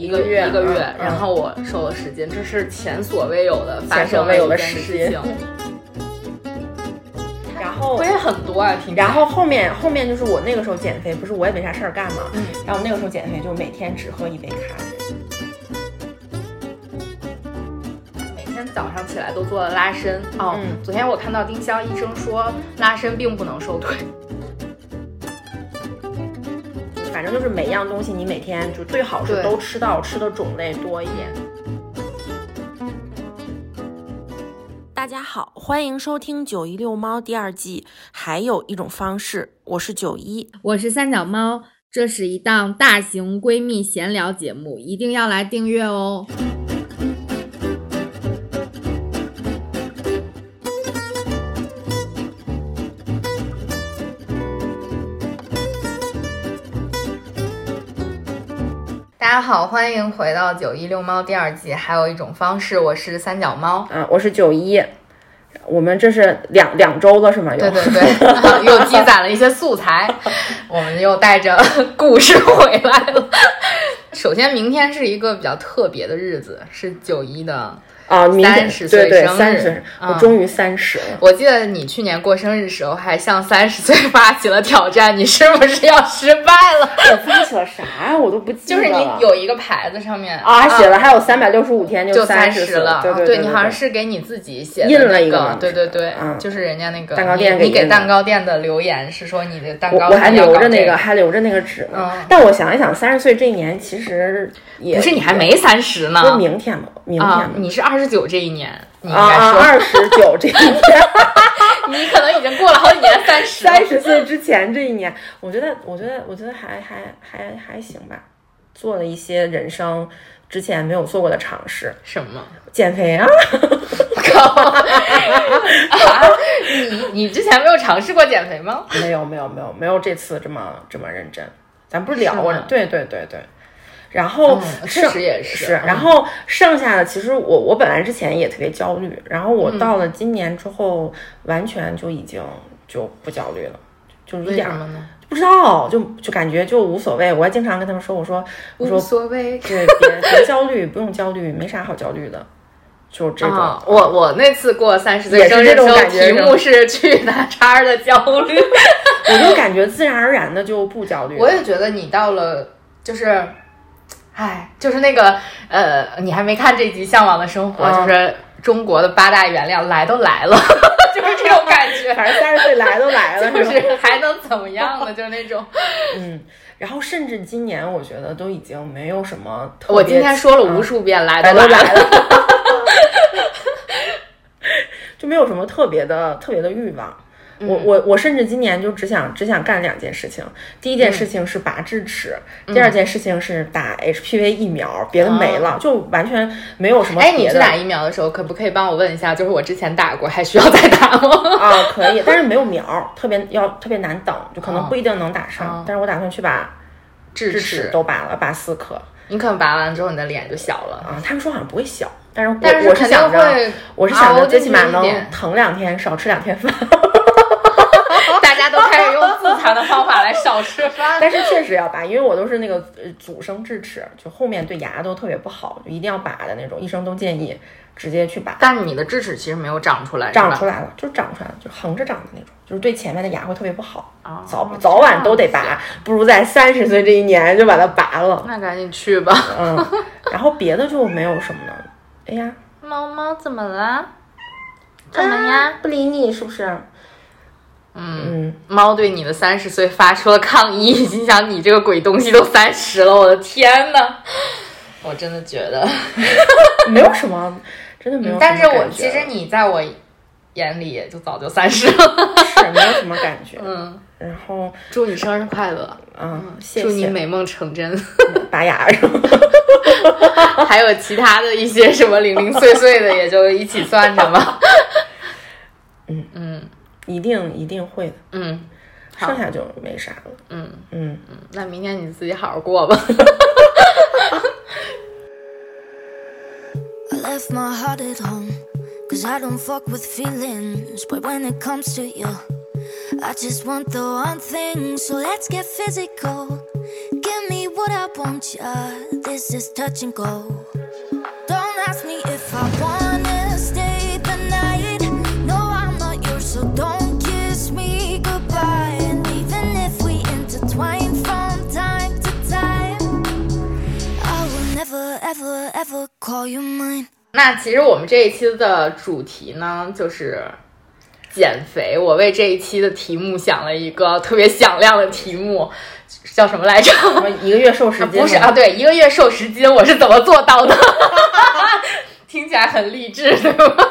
一个月一个月，嗯。然后我瘦了十斤，这是前所未有的发前所生未有的一件事情，然后会很多啊，听起来。然后后面后面就是我那个时候减肥，不是我也没啥事儿干嘛，嗯。然后那个时候减肥就每天只喝一杯咖啡，每天早上起来都做了拉伸。哦。嗯。昨天我看到丁香医生说，拉伸并不能瘦腿。反正就是每样东西你每天就最好是都吃到，吃的种类多一点。大家好，欢迎收听《九一遛猫》第二季。还有一种方式，我是九一。我是三脚猫，这是一档大型闺蜜闲聊节目，一定要来订阅哦。家好，欢迎回到九一遛猫第二季。还有一种方式，我是三脚猫。嗯、我是九一。我们这是两两周了是吗？又对对对，又积攒了一些素材，我们又带着 故事回来了。首先，明天是一个比较特别的日子，是九一的。啊，明天30对对岁生日三十，嗯我终于三十了。我记得你去年过生日的时候，还向三十岁发起了挑战，你是不是要失败了？我发起了啥呀？我都不记得就是。你有一个牌子上面啊，写了还有三百六十五天就三十了，对对对你好像是给你自己写的印了那个一个，对对对，嗯就是人家那个蛋糕店你你给蛋糕店的留言是说你的蛋糕我我还留着那个，还留着那个纸呢。嗯但我想一想，三十岁这一年其实也不是你还没三十呢不是明天吗？明天啊？，你是二十九这一年，你应该说二十九这一年，你可能已经过了好几年三十，三十岁之前这一年，我觉得，我觉得，我觉得还还还还行吧，做了一些人生之前没有做过的尝试，什么？减肥啊，啊，你你之前没有尝试过减肥吗？没有没有没有没有这次这么这么认真，咱不是聊过？对对对对。然后嗯确实也是然后剩下的其实我我本来之前也特别焦虑，然后嗯我到了今年之后，完全就已经就不焦虑了，就一点儿为什么呢？不知道，就就感觉就无所谓。我还经常跟他们说，我说我说无所谓。对，别别焦虑，不用焦虑，没啥好焦虑的，就这种。啊，我我那次过三十岁生日的时候，题目是去哪叉儿的焦虑。我就感觉自然而然的就不焦虑。我也觉得你到了，就是，唉，就是那个呃，你还没看这集《向往的生活》嗯就是中国的八大原料来都来了，就是这种感觉。反正三十岁来都来了，就是还能怎么样呢？就是那种，嗯。然后甚至今年，我觉得都已经没有什么特别。我今天说了无嗯数遍，来来都都来了。来了，就没有什么特别的特别的欲望。我嗯我我甚至今年就只想只想干两件事情，第一件事情是拔智齿，第二件事情是打 HPV 疫苗，别的没了，就完全没有什么哦哎，你打疫苗的时候，可不可以帮我问一下？就是我之前打过，还需要再打吗？啊，可以，但是没有苗，特别要特别难等，就可能哦不一定能打上。哦但是我打算去把智智齿都拔了，拔四颗。你可能拔完之后，你的脸就小了。啊，他们说好像不会小，但是我我是想着我是想着最起码能疼两天，少吃两天饭。大家都开始用自残的方法来少吃饭。但是确实要拔，因为我都是那个呃阻生智齿，就后面对牙都特别不好，就一定要拔的那种，医生都建议直接去拔。但是你的智齿其实没有长出来，长出来了，就长出来了，就横着长的那种，就是对前面的牙会特别不好，哦早早晚都得拔，不如在三十岁这一年就把它拔了。那赶紧去吧。嗯，然后别的就没有什么了。哎呀，猫猫怎么了？怎么呀？不理你是不是？嗯，嗯，猫对你的三十岁发出了抗议，心想你这个鬼东西都三十了，我的天呐！我真的觉得，没有什么，真的没有什么但是我其实你在我眼里也就早就三十了。是没有什么感觉。嗯，然后，祝你生日快乐，嗯，谢祝你。美梦成真。拔牙是吗？还有其他的一些什么零零碎碎的，也就一起算着吧。嗯嗯一定一定会的，嗯，剩下就没啥了。嗯嗯，嗯，那明天你自己好好过吧。I left my heart at home. Cause I don't fuck with feelings. But when it comes to you, I just want the one thing. So let's get physical. Give me what I want, yeah. This is touch and go. Don't ask me if I 那其实我们这一期的主题呢，就是减肥。我为这一期的题目想了一个特别响亮的题目，叫什么来着？一个月瘦十斤吗？不是啊，对，一个月瘦十斤，我是怎么做到的？听起来很励志，对吧？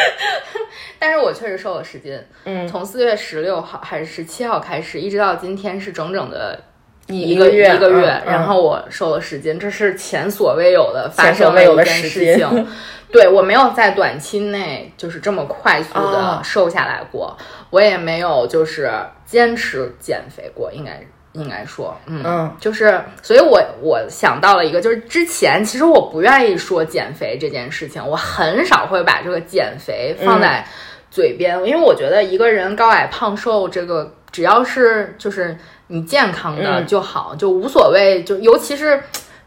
但是我确实瘦了十斤，嗯，从四月十六号还是十七号开始，一直到今天是整整的一一个个月一个月，然后我瘦了十斤，这是前所未有的发生的一件事情。对我没有在短期内就是这么快速的哦瘦下来过，我也没有就是坚持减肥过，应该应该说，嗯嗯就是，所以我我想到了一个，就是之前其实我不愿意说减肥这件事情，我很少会把这个减肥放在嘴边，因为我觉得一个人高矮胖瘦这个只要是就是你健康的嗯就好，就无所谓，就尤其是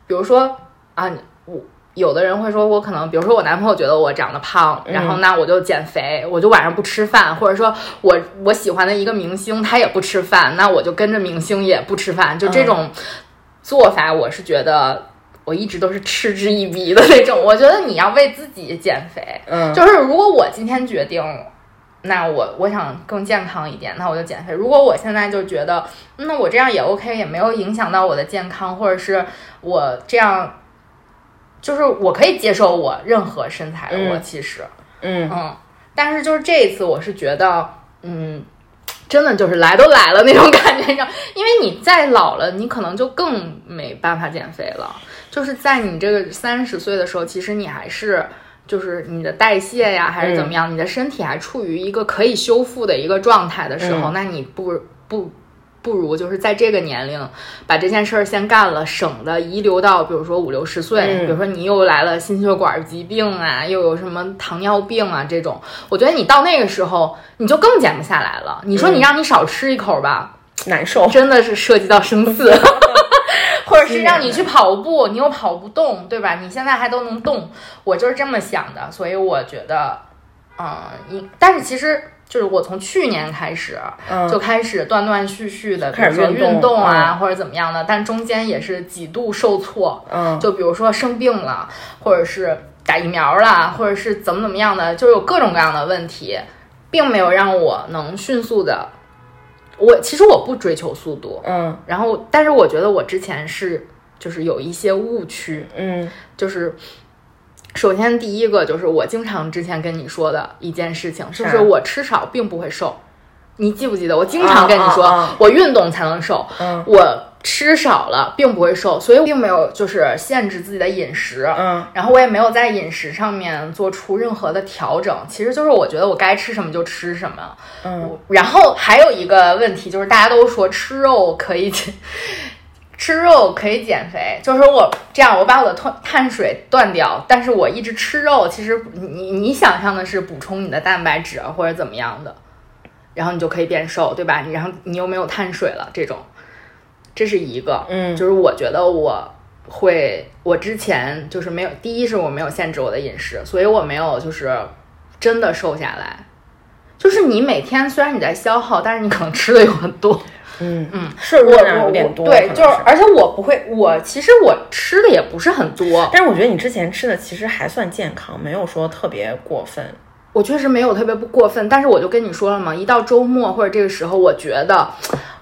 比如说啊，我。有的人会说，我可能，比如说我男朋友觉得我长得胖，然后那我就减肥，我就晚上不吃饭，或者说我我喜欢的一个明星他也不吃饭，那我就跟着明星也不吃饭，就这种做法，我是觉得我一直都是嗤之以鼻的那种。我觉得你要为自己减肥，嗯，就是如果我今天决定，那我我想更健康一点，那我就减肥。如果我现在就觉得，那我这样也 OK，也没有影响到我的健康，或者是我这样，就是我可以接受我任何身材。的我其实，嗯嗯，但是就是这一次，我是觉得，嗯。真的就是来都来了那种感觉上，因为你再老了，你可能就更没办法减肥了。就是在你这个三十岁的时候，其实你还是就是你的代谢呀，还是怎么样，你的身体还处于一个可以修复的一个状态的时候，嗯。那你不不不如就是在这个年龄把这件事儿先干了，省得遗留到比如说五六十岁，嗯。比如说你又来了心血管疾病啊，又有什么糖尿病啊这种，我觉得你到那个时候你就更减不下来了。你说你让你少吃一口吧，难受。真的是涉及到生死，或者是让你去跑步，你又跑不动，对吧？你现在还都能动，我就是这么想的，所以我觉得，嗯，你，但是其实就是我从去年开始。嗯，就开始断断续续的，比如说开始运动运动啊，嗯或者怎么样的，但中间也是几度受挫，嗯就比如说生病了，或者是打疫苗了，或者是怎么怎么样的，就是有各种各样的问题，并没有让我能迅速的。我其实我不追求速度，嗯。然后但是我觉得我之前是就是有一些误区，嗯。就是首先第一个就是我经常之前跟你说的一件事情，就啥是。我吃少并不会瘦。你记不记得？我经常跟你说，我运动才能瘦，嗯。我吃少了并不会瘦，所以并没有就是限制自己的饮食。嗯然后我也没有在饮食上面做出任何的调整，其实就是我觉得我该吃什么就吃什么。嗯然后还有一个问题就是，大家都说吃肉可以 吃肉可以减肥，就是说我这样，我把我的碳碳水断掉，但是我一直吃肉，其实你你想象的是补充你的蛋白质啊或者怎么样的，然后你就可以变瘦，对吧？你然后你又没有碳水了，这种，这是一个，嗯就是我觉得我会，我之前就是没有，第一是我没有限制我的饮食，所以我没有就是真的瘦下来。就是你每天虽然你在消耗，但是你可能吃的有很多。嗯嗯，摄入我量有点多，对，就是而且我不会，我其实我吃的也不是很多，但是我觉得你之前吃的其实还算健康，没有说特别过分。我确实没有特别不过分，但是我就跟你说了嘛，一到周末或者这个时候，我觉得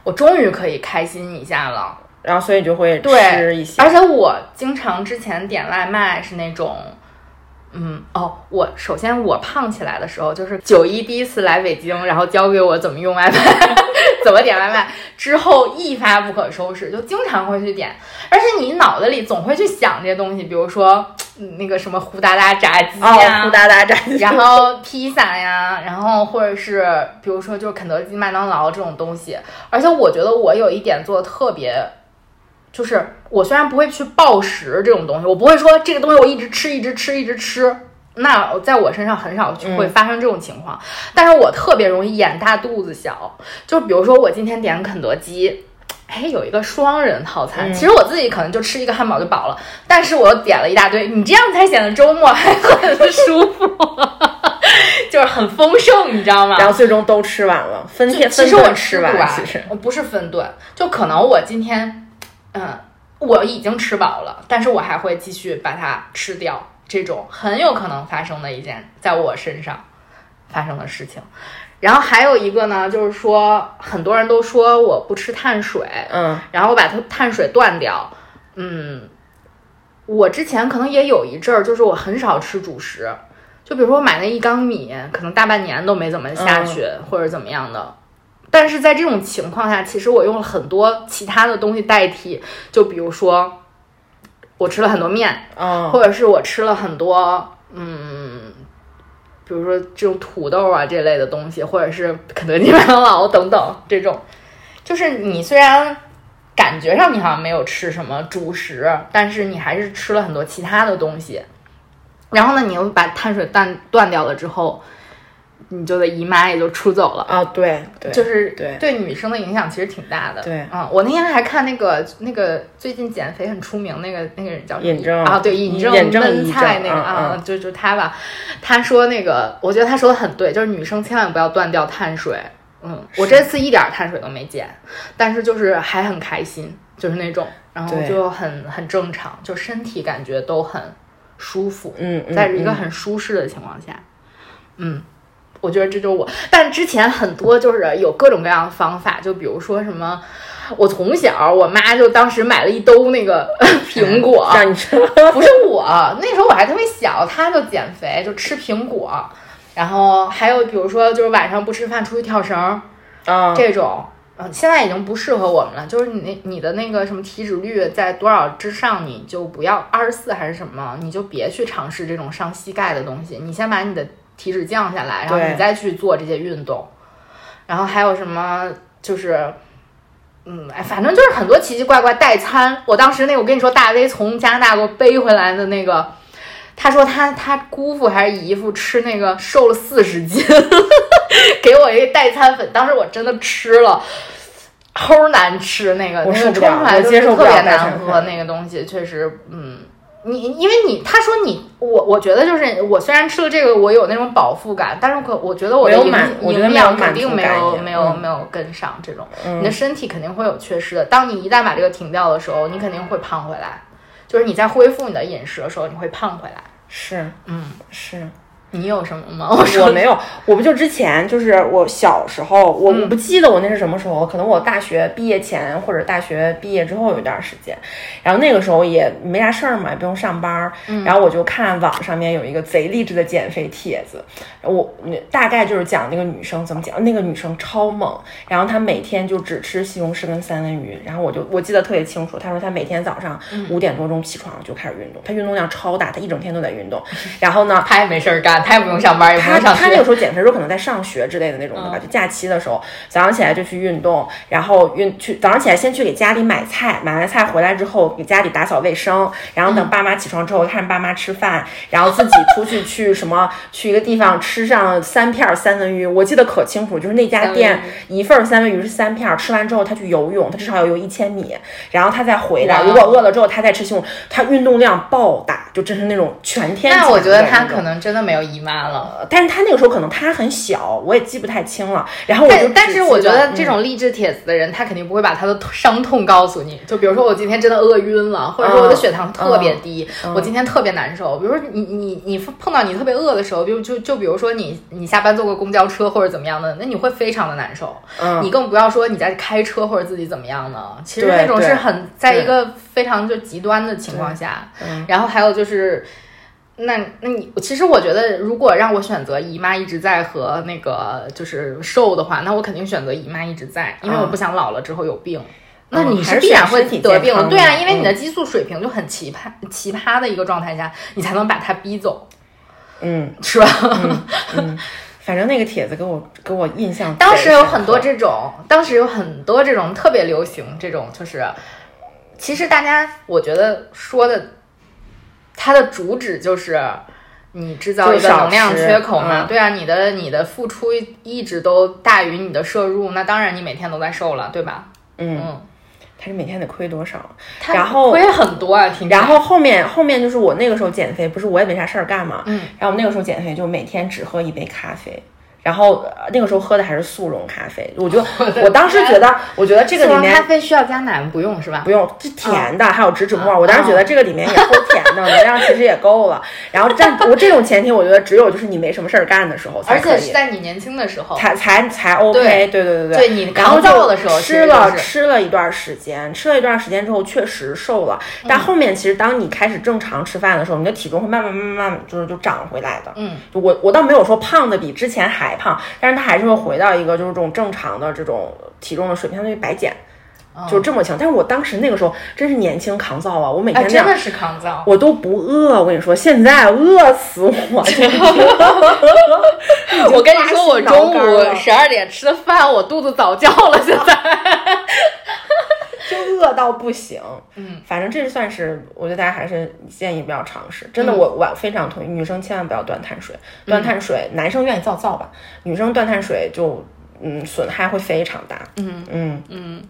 我终于可以开心一下了。然后所以就会吃一些，而且我经常之前点外卖是那种，嗯，哦，我首先我胖起来的时候，就是九一第一次来北京，然后教给我怎么用外卖，怎么点外卖，之后一发不可收拾，就经常会去点，而且你脑子里总会去想这些东西，比如说嗯那个什么胡达达炸鸡呀、哦，胡达达炸鸡，然后披萨呀，然后或者是比如说就是肯德基、麦当劳这种东西，而且我觉得我有一点做的特别，就是我虽然不会去暴食这种东西，我不会说这个东西我一直吃、一直吃、一直吃，那在我身上很少嗯会发生这种情况，但是我特别容易眼大肚子小，就比如说我今天点肯德基。哎，有一个双人套餐，嗯其实我自己可能就吃一个汉堡就饱了，但是我又点了一大堆，你这样才显得周末还很舒服，就是很丰盛，你知道吗？然后最终都吃完了，分天其实我吃完，其实我不是分顿，就可能我今天，嗯，我已经吃饱了，但是我还会继续把它吃掉，这种很有可能发生的一件在我身上发生的事情。然后还有一个呢，就是说很多人都说我不吃碳水，嗯然后我把它碳水断掉，嗯，我之前可能也有一阵儿，就是我很少吃主食，就比如说我买那一缸米，可能大半年都没怎么下去，或者怎么样的。但是在这种情况下，其实我用了很多其他的东西代替，就比如说我吃了很多面，嗯，或者是我吃了很多，嗯，比如说这种土豆啊这类的东西，或者是肯德基、麦当劳等等这种，就是你虽然感觉上你好像没有吃什么主食，但是你还是吃了很多其他的东西。然后呢，你又把碳水断断掉了之后，你就的姨妈也就出走了。啊，对对，就是对。对女生的影响其实挺大的。对。嗯，我那天还看那个那个最近减肥很出名那个那个人叫尹正。啊，对，尹正尹正尹焖菜那个啊嗯，就就他吧，他说那个，我觉得他说的很对，就是女生千万不要断掉碳水。嗯，我这次一点儿碳水都没减，但是就是还很开心，就是那种，然后就很很正常，就身体感觉都很舒服。嗯，嗯在一个嗯。很舒适的情况下，嗯，我觉得这就是我。但之前很多就是有各种各样的方法，就比如说什么，我从小我妈就当时买了一兜那个 苹果，让你吃，不是我，那时候我还特别小，她就减肥，就吃苹果。然后还有比如说，就是晚上不吃饭出去跳绳儿啊，这种，嗯，现在已经不适合我们了。就是你那你的那个什么体脂率在多少之上，你就不要二十四还是什么，你就别去尝试这种伤膝盖的东西。你先把你的体脂降下来，然后你再去做这些运动。然后还有什么就是。嗯，哎，反正就是很多奇奇怪怪代餐。我当时那个，我跟你说，大 V 从加拿大给我背回来的那个，他说他他姑父还是姨父吃那个瘦了四十斤，给我一个代餐粉，当时我真的吃了。齁难吃，那个那个冲出来就是特别难喝，那个东西确实，嗯，你因为你他说你我我觉得就是我虽然吃了这个，我有那种饱腹感，但是可我觉得我的营养肯定没有没有嗯没有跟上这种，嗯你的身体肯定会有缺失的。当你一旦把这个停掉的时候，你肯定会胖回来。就是你在恢复你的饮食的时候，你会胖回来。是嗯，是。你有什么吗？我说我没有，我不就之前就是我小时候，我不记得我那是什么时候，可能我大学毕业前或者大学毕业之后有一段时间，然后那个时候也没啥事儿嘛，也不用上班儿，嗯然后我就看网上面有一个贼励志的减肥帖子，我大概就是讲那个女生怎么讲，那个女生超猛，然后她每天就只吃西红柿跟三文鱼，然后我就我记得特别清楚，她说她每天早上嗯五点多钟起床就开始运动，她运动量超大，她一整天都在运动，然后呢。她也没事儿干，他也不用上班，也不他用上学。他那个时候减肥的时候可能在上学之类的那种的吧，嗯就假期的时候，早上起来就去运动，然后运去早上起来先去给家里买菜，买完菜回来之后给家里打扫卫生，然后嗯等爸妈起床之后看爸妈吃饭，然后自己出去去什么去一个地方吃上三片儿三文鱼，我记得可清楚，就是那家店一份儿三文鱼是三片儿，吃完之后他去游泳，他至少要游一千米，然后他再回来，如果饿了之后他再吃西红柿，他运动量爆大，就真是那种全天。那我觉得他可。能真的没有姨妈了。但是他那个时候可能他很小，我也记不太清了。然后我就但但是我觉得这嗯种励志帖子的人，他肯定不会把他的伤痛告诉你。就比如说我今天真的饿晕了，或者说我的血糖特别低，我今天特别难受。比如说你你你碰到你特别饿的时候，比如就就比如说你你下班坐个公交车或者怎么样的，那你会非常的难受。嗯你更不要说你在开车或者自己怎么样的，其实那种是很在一个非常就极端的情况下。嗯然后还有就是。那那你其实我觉得，如果让我选择姨妈一直在和那个就是瘦的话，那我肯定选择姨妈一直在，因为我不想老了之后有病。那你是必然会得病的，对啊，因为你的嗯激素水平就很奇葩奇葩的一个状态下，你才能把它逼走，嗯 是吧？嗯，反正那个帖子给我给我印象。当时有很多，这种，当时有很多这种特别流行这种，就是其实大家我觉得说的，它的主旨就是你制造一个能量缺口嘛，嗯对啊，你的你的付出一直都大于你的摄入，那当然你每天都在瘦了，对吧？嗯，嗯，他是每天得亏多少？然后亏很多啊，挺然后后面后面就是我那个时候减肥，不是我也没啥事儿干嘛，嗯，然后我那个时候减肥就每天只喝一杯咖啡。然后呃那个时候喝的还是速溶咖啡，我就 我当时觉得，我觉得这个里面咖啡需要加奶吗？不用是吧？不用，是甜的，还有植脂末。啊我当时觉得这个里面也齁甜的，能量其实也够了。然后但我这种前提，我觉得只有就是你没什么事儿干的时候才而可以，且是在你年轻的时候，才才才 OK，对对对对对你然后抗造的时候吃了就是吃了一段时间，吃了一段时间之后确实瘦了，嗯但后面其实当你开始正常吃饭的时候，你的体重会慢慢慢慢慢慢就是就长回来的。嗯，就我我倒没有说胖的比之前还胖，但是它还是会回到一个就是这种正常的这种体重的水平，相当于白减。就这么强，但是我当时那个时候真是年轻抗造啊！我每哎，天真的是抗造。我都不饿。我跟你说，现在饿死我！我跟你说，我中午十二点吃的饭，我肚子早叫了。现在，就饿到不行。嗯，反正这算是，我觉得大家还是建议不要尝试。真的，嗯我我非常同意，女生千万不要断碳水。断碳水，男生愿意造造吧，女生断碳水就嗯损害会非常大。嗯嗯嗯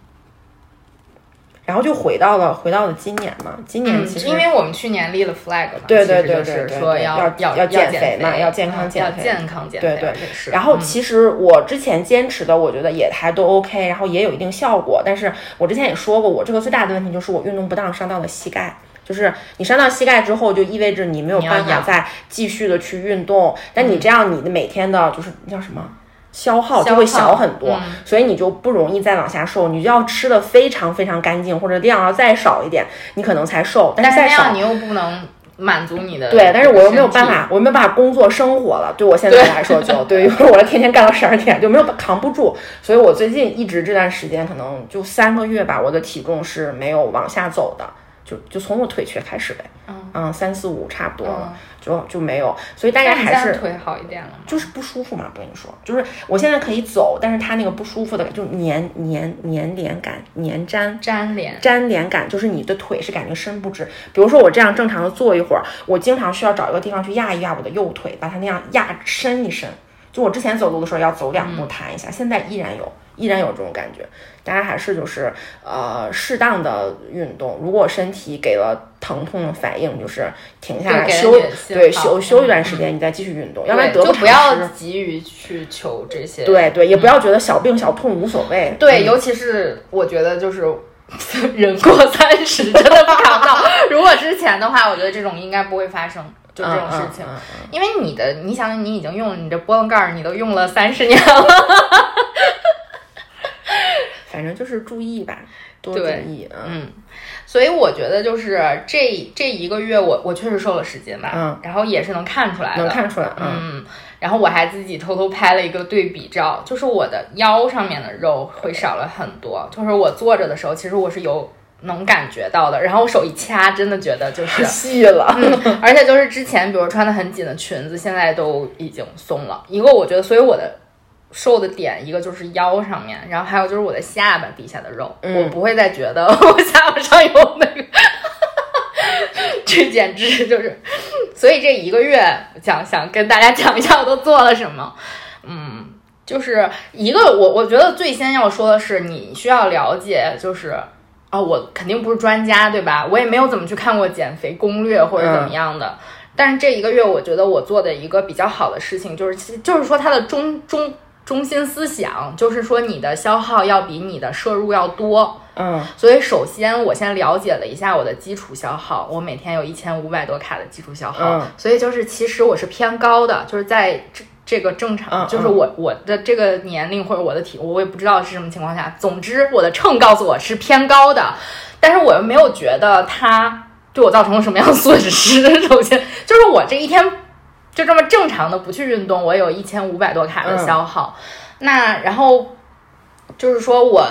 然后就回到了回到了今年嘛，今年嗯其，实、因为我们去年立了 flag 嘛，对对对就是对对说要要要要减减肥嘛要健康减肥健康减肥，对对是。然后嗯其实我之前坚持的，我觉得也还都 OK，然后也有一定效果。但是我之前也说过，我这个最大的问题就是我运动不当伤到了膝盖。就是你伤到膝盖之后，就意味着你没有办法再继续的去运动。但你这样，你的每天的就是叫什么消耗就会小很多，嗯所以你就不容易再往下瘦。你就要吃的非常非常干净，或者量要再少一点，你可能才瘦。但但是再少你又不能满足你的对，但是我又没有办法，我又没有办法工作生活了。对我现在来说就，对，因为我天天干到十二点，就没有扛不住。所以我最近一直这段时间，可能就三个月吧，我的体重是没有往下走的，就就从我腿瘸开始呗，嗯三四五差不多了，就就没有。所以大家还是腿好一点了吗？就是不舒服嘛，不跟你说，就是我现在可以走，但是它那个不舒服的，就粘粘粘连感、黏粘。粘连，粘连感就是你的腿是感觉伸不直。比如说我这样正常的坐一会儿，我经常需要找一个地方去压一压我的右腿，把它那样压伸一伸。就我之前走路的时候要走两步弹一下，现在依然有，依然有这种感觉。大家还是就是呃适当的运动，如果身体给了疼痛的反应，就是停下来休对休休一段嗯时间，你再继续运动，要不然对得偿就不要。急于去求这些。对对，也不要觉得小病小痛无所谓。对，嗯尤其是我觉得就是 人过三十真的不扛到。如果之前的话，我觉得这种应该不会发生，就这种事情。嗯嗯嗯因为你的，你想，你已经用你这波棱盖儿，你都用了三十年了。反正就是注意吧，多注对意。嗯嗯，所以我觉得就是这这一个月我，我确实瘦了十斤吧，嗯然后也是能看出来的，能看出来。嗯嗯，然后我还自己偷偷拍了一个对比照，就是我的腰上面的肉会少了很多，就是我坐着的时候，其实我是有能感觉到的，然后我手一掐，真的觉得就 是细了。嗯，而且就是之前比如穿的很紧的裙子，现在都已经松了。一个我觉得，所以我的瘦的点，一个就是腰上面，然后还有就是我的下巴底下的肉，嗯我不会再觉得 我下巴上有那个，这简直就是。所以这一个月想想跟大家讲一下我都做了什么，嗯。就是一个我，我觉得最先要说的是，你需要了解，就是啊、我肯定不是专家，对吧？我也没有怎么去看过减肥攻略或者怎么样的。但是这一个月，我觉得我做的一个比较好的事情，就是其就是说它的中中中心思想，就是说你的消耗要比你的摄入要多。嗯。所以首先我先了解了一下我的基础消耗，我每天有一千五百多卡的基础消耗，嗯。所以就是其实我是偏高的，就是在这这个正常，嗯就是我我的这个年龄或者我的体，我也不知道是什么情况下，总之我的秤告诉我是偏高的，但是我又没有觉得它对我造成了什么样的损失。首先。就是我这一天就这么正常的不去运动，我有一千五百多卡的消耗，那然后就是说我。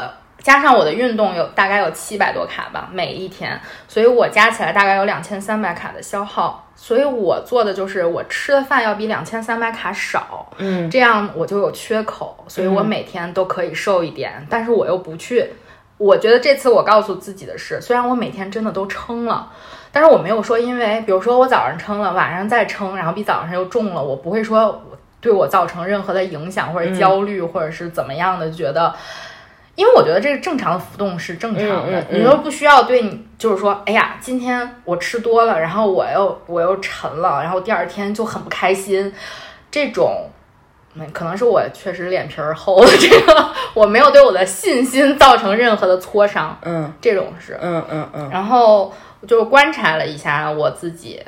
加上我的运动有大概有七百多卡吧，每一天，所以我加起来大概有两千三百卡的消耗。所以我做的就是我吃的饭要比两千三百卡少，嗯这样我就有缺口，所以我每天都可以瘦一点，但是我又不去。我觉得这次我告诉自己的是，虽然我每天真的都撑了，但是我没有说因为，比如说我早上称了，晚上再称，然后比早上又重了，我不会说对我造成任何的影响或者焦虑，或者是怎么样的，觉得因为我觉得这个正常的浮动是正常的，嗯嗯嗯你都不需要对你就是说，哎呀，今天我吃多了，然后我又我又沉了，然后第二天就很不开心，这种。嗯，可能是我确实脸皮儿厚，这个我没有对我的信心造成任何的挫伤，嗯这种是。嗯嗯嗯然后就是观察了一下我自己，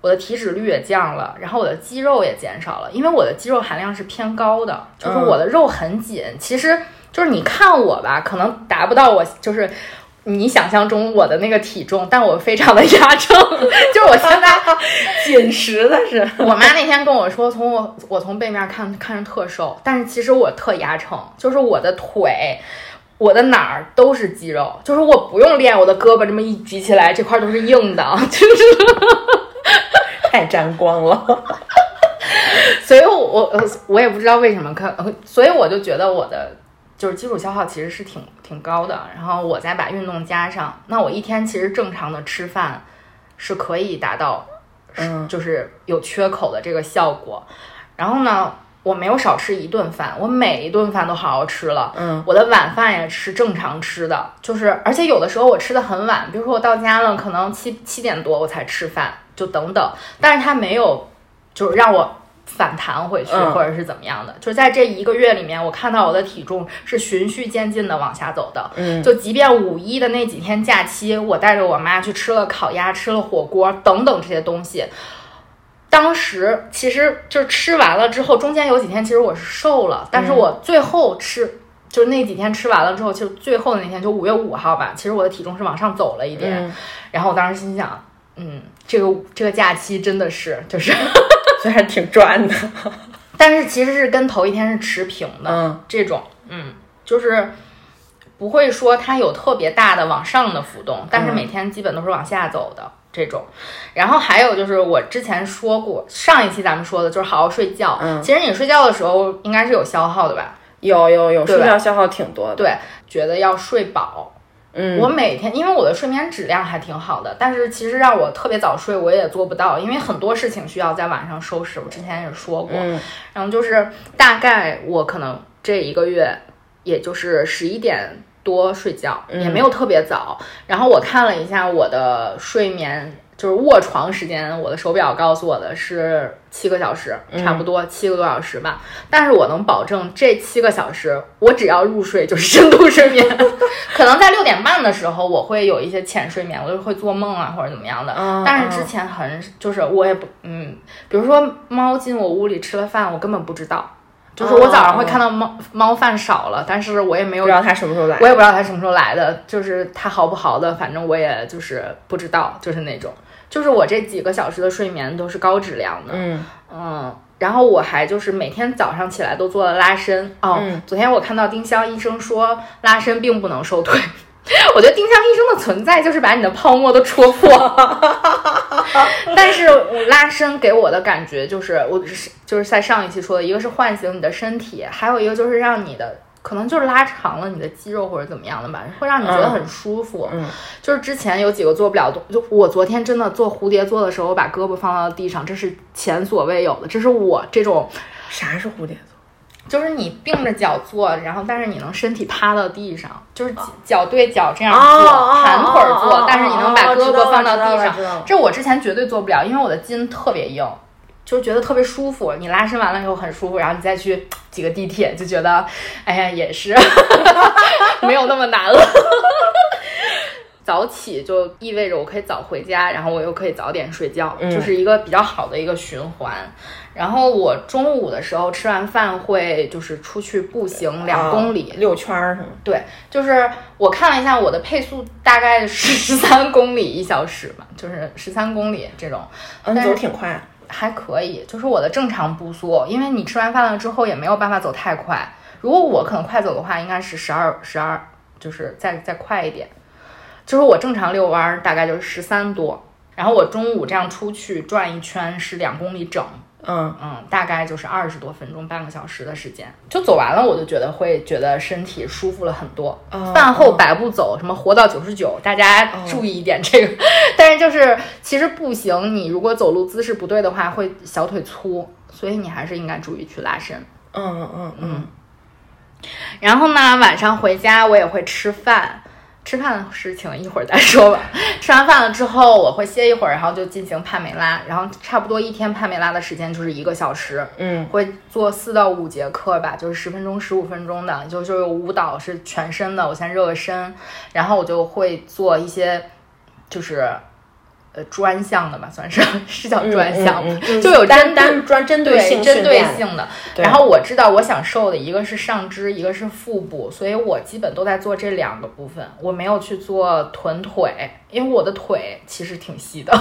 我的体脂率也降了，然后我的肌肉也减少了，因为我的肌肉含量是偏高的，就是我的肉很紧。其实就是你看我吧，可能达不到我就是。你想象中我的那个体重，但我非常的压秤，就是我现在 紧实的是，我妈那天跟我说，从我我从背面看看着特瘦，但是其实我特压秤，就是我的腿，我的哪儿都是肌肉，就是我不用练，我的胳膊这么一举起来，这块都是硬的，就是，太沾光了。所以我我我也不知道为什么，可所以我就觉得我的就是基础消耗其实是挺挺高的，然后我再把运动加上，那我一天其实正常的吃饭是可以达到嗯就是有缺口的这个效果。然后呢，我没有少吃一顿饭，我每一顿饭都好好吃了。嗯，我的晚饭也是正常吃的，就是而且有的时候我吃的很晚，比如说我到家了，可能七七点多我才吃饭，就等等。但是它没有就是让我。反弹回去，嗯或者是怎么样的？就是在这一个月里面，我看到我的体重是循序渐进的往下走的。嗯就即便五一的那几天假期，我带着我妈去吃了烤鸭、吃了火锅等等这些东西，当时其实就是吃完了之后，中间有几天其实我是瘦了，但是我最后吃。就是那几天吃完了之后，就最后的那天，就五月五号吧，其实我的体重是往上走了一点。嗯然后我当时心想，嗯，这个这个假期真的是就是，所以还挺赚的。但是其实是跟头一天是持平的。嗯这种，嗯，就是不会说它有特别大的往上的浮动，但是嗯每天基本都是往下走的这种。然后还有就是我之前说过，上一期咱们说的就是好好睡觉。嗯其实你睡觉的时候应该是有消耗的吧？有有有，睡觉消耗挺多的。对，觉得要睡饱。嗯，我每天因为我的睡眠质量还挺好的，但是其实让我特别早睡我也做不到，因为很多事情需要在晚上收拾。我之前也说过，嗯然后就是大概我可能这一个月，也就是十一点多睡觉，嗯也没有特别早。然后我看了一下我的睡眠，就是卧床时间，我的手表告诉我的是七个小时，差不多七个多小时吧。但是我能保证这七个小时，我只要入睡就是深度睡眠。可能在六点半的时候，我会有一些浅睡眠，我就会做梦啊或者怎么样的。嗯但是之前很就是我也不嗯，比如说猫进我屋里吃了饭，我根本不知道。就是我早上会看到猫猫饭少了，但是我也没有不知道他什么时候来我。也不知道它什么时候来的，就是它好不好的，反正我也就是不知道，就是那种，就是我这几个小时的睡眠都是高质量的，嗯嗯，然后我还就是每天早上起来都做了拉伸哦。嗯昨天我看到丁香医生说拉伸并不能瘦腿，我觉得丁香医生的存在就是把你的泡沫都戳破。但是我拉伸给我的感觉就是，我是就是在上一期说的，一个是唤醒你的身体，还有一个就是让你的。可能就是拉长了你的肌肉或者怎么样的吧，会让你觉得很舒服。嗯就是之前有几个做不了动，就我昨天真的做蝴蝶做的时候，我把胳膊放到地上，这是前所未有的，这是我这种啥是蝴蝶座？就是你并着脚坐，然后但是你能身体趴到地上，就是脚脚对脚这样哦做，哦盘腿儿做，哦哦但是你能把胳膊放到地上这我之前绝对做不了，因为我的筋特别硬，就是觉得特别舒服。你拉伸完了以后很舒服，然后你再去挤个地铁，就觉得，哎呀，也是 没有那么难了。早起就意味着我可以早回家，然后我又可以早点睡觉，嗯就是一个比较好的一个循环。然后我中午的时候吃完饭会就是出去步行两公里，啊六圈儿是吗？对，就是我看了一下我的配速大概是十三公里一小时吧，就是十三公里这种嗯，但是走挺快。还可以，就是我的正常步速，因为你吃完饭了之后也没有办法走太快。如果我可能快走的话，应该是十二十二，就是再再快一点。就是我正常遛弯儿大概就是十三多，然后我中午这样出去转一圈是两公里整，嗯，嗯，大概就是二十多分钟，半个小时的时间，就走完了，我就觉得会觉得身体舒服了很多。哦饭后百步走，什么活到九十九，大家注意一点这个。但是就是其实步行，你如果走路姿势不对的话，会小腿粗，所以你还是应该注意去拉伸。嗯嗯嗯嗯，然后呢，晚上回家我也会吃饭。吃饭的事情一会儿再说吧。吃完饭了之后，我会歇一会儿，然后就进行帕梅拉，然后差不多一天帕梅拉的时间就是一个小时，嗯会做四到五节课吧，就是十分钟、十五分钟的，就就有舞蹈是全身的，我先热个身，然后我就会做一些就是呃专项的吧，算是是叫专项？嗯嗯嗯就有单单专针对性针对，性的。然后我知道我想瘦的一个是上肢，一个是腹部，所以我基本都在做这两个部分，我没有去做臀腿，因为我的腿其实挺细的，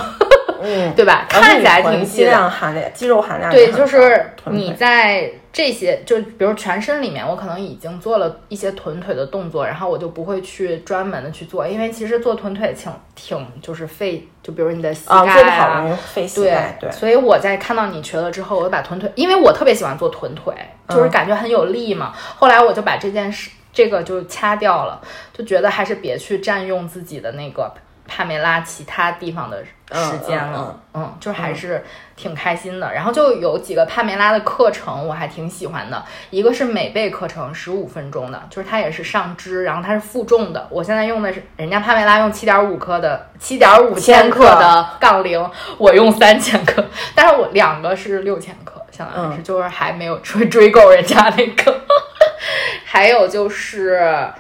嗯，对吧？看起来挺细的。量含量、肌肉含量对，就是你在这些，就比如全身里面，我可能已经做了一些臀腿的动作，然后我就不会去专门的去做，因为其实做臀腿挺挺就是费，就比如你的膝啊，盖做不好容易费膝盖，对，所以我在看到你瘸了之后，我就把臀腿，因为我特别喜欢做臀腿，就是嗯感觉很有力嘛。后来我就把这件事，这个就掐掉了，就觉得还是别去占用自己的那个帕梅拉其他地方的时间了。嗯就还是挺开心的。然后就有几个帕梅拉的课程，我还挺喜欢的。一个是美背课程，十五分钟的，就是它也是上肢，然后它是负重的。我现在用的是人家帕梅拉用七点五克的，七点五千克的杠铃，我用三千克，但是我两个是六千克，相当于是、嗯就是还没有追追够人家那个。还有就是。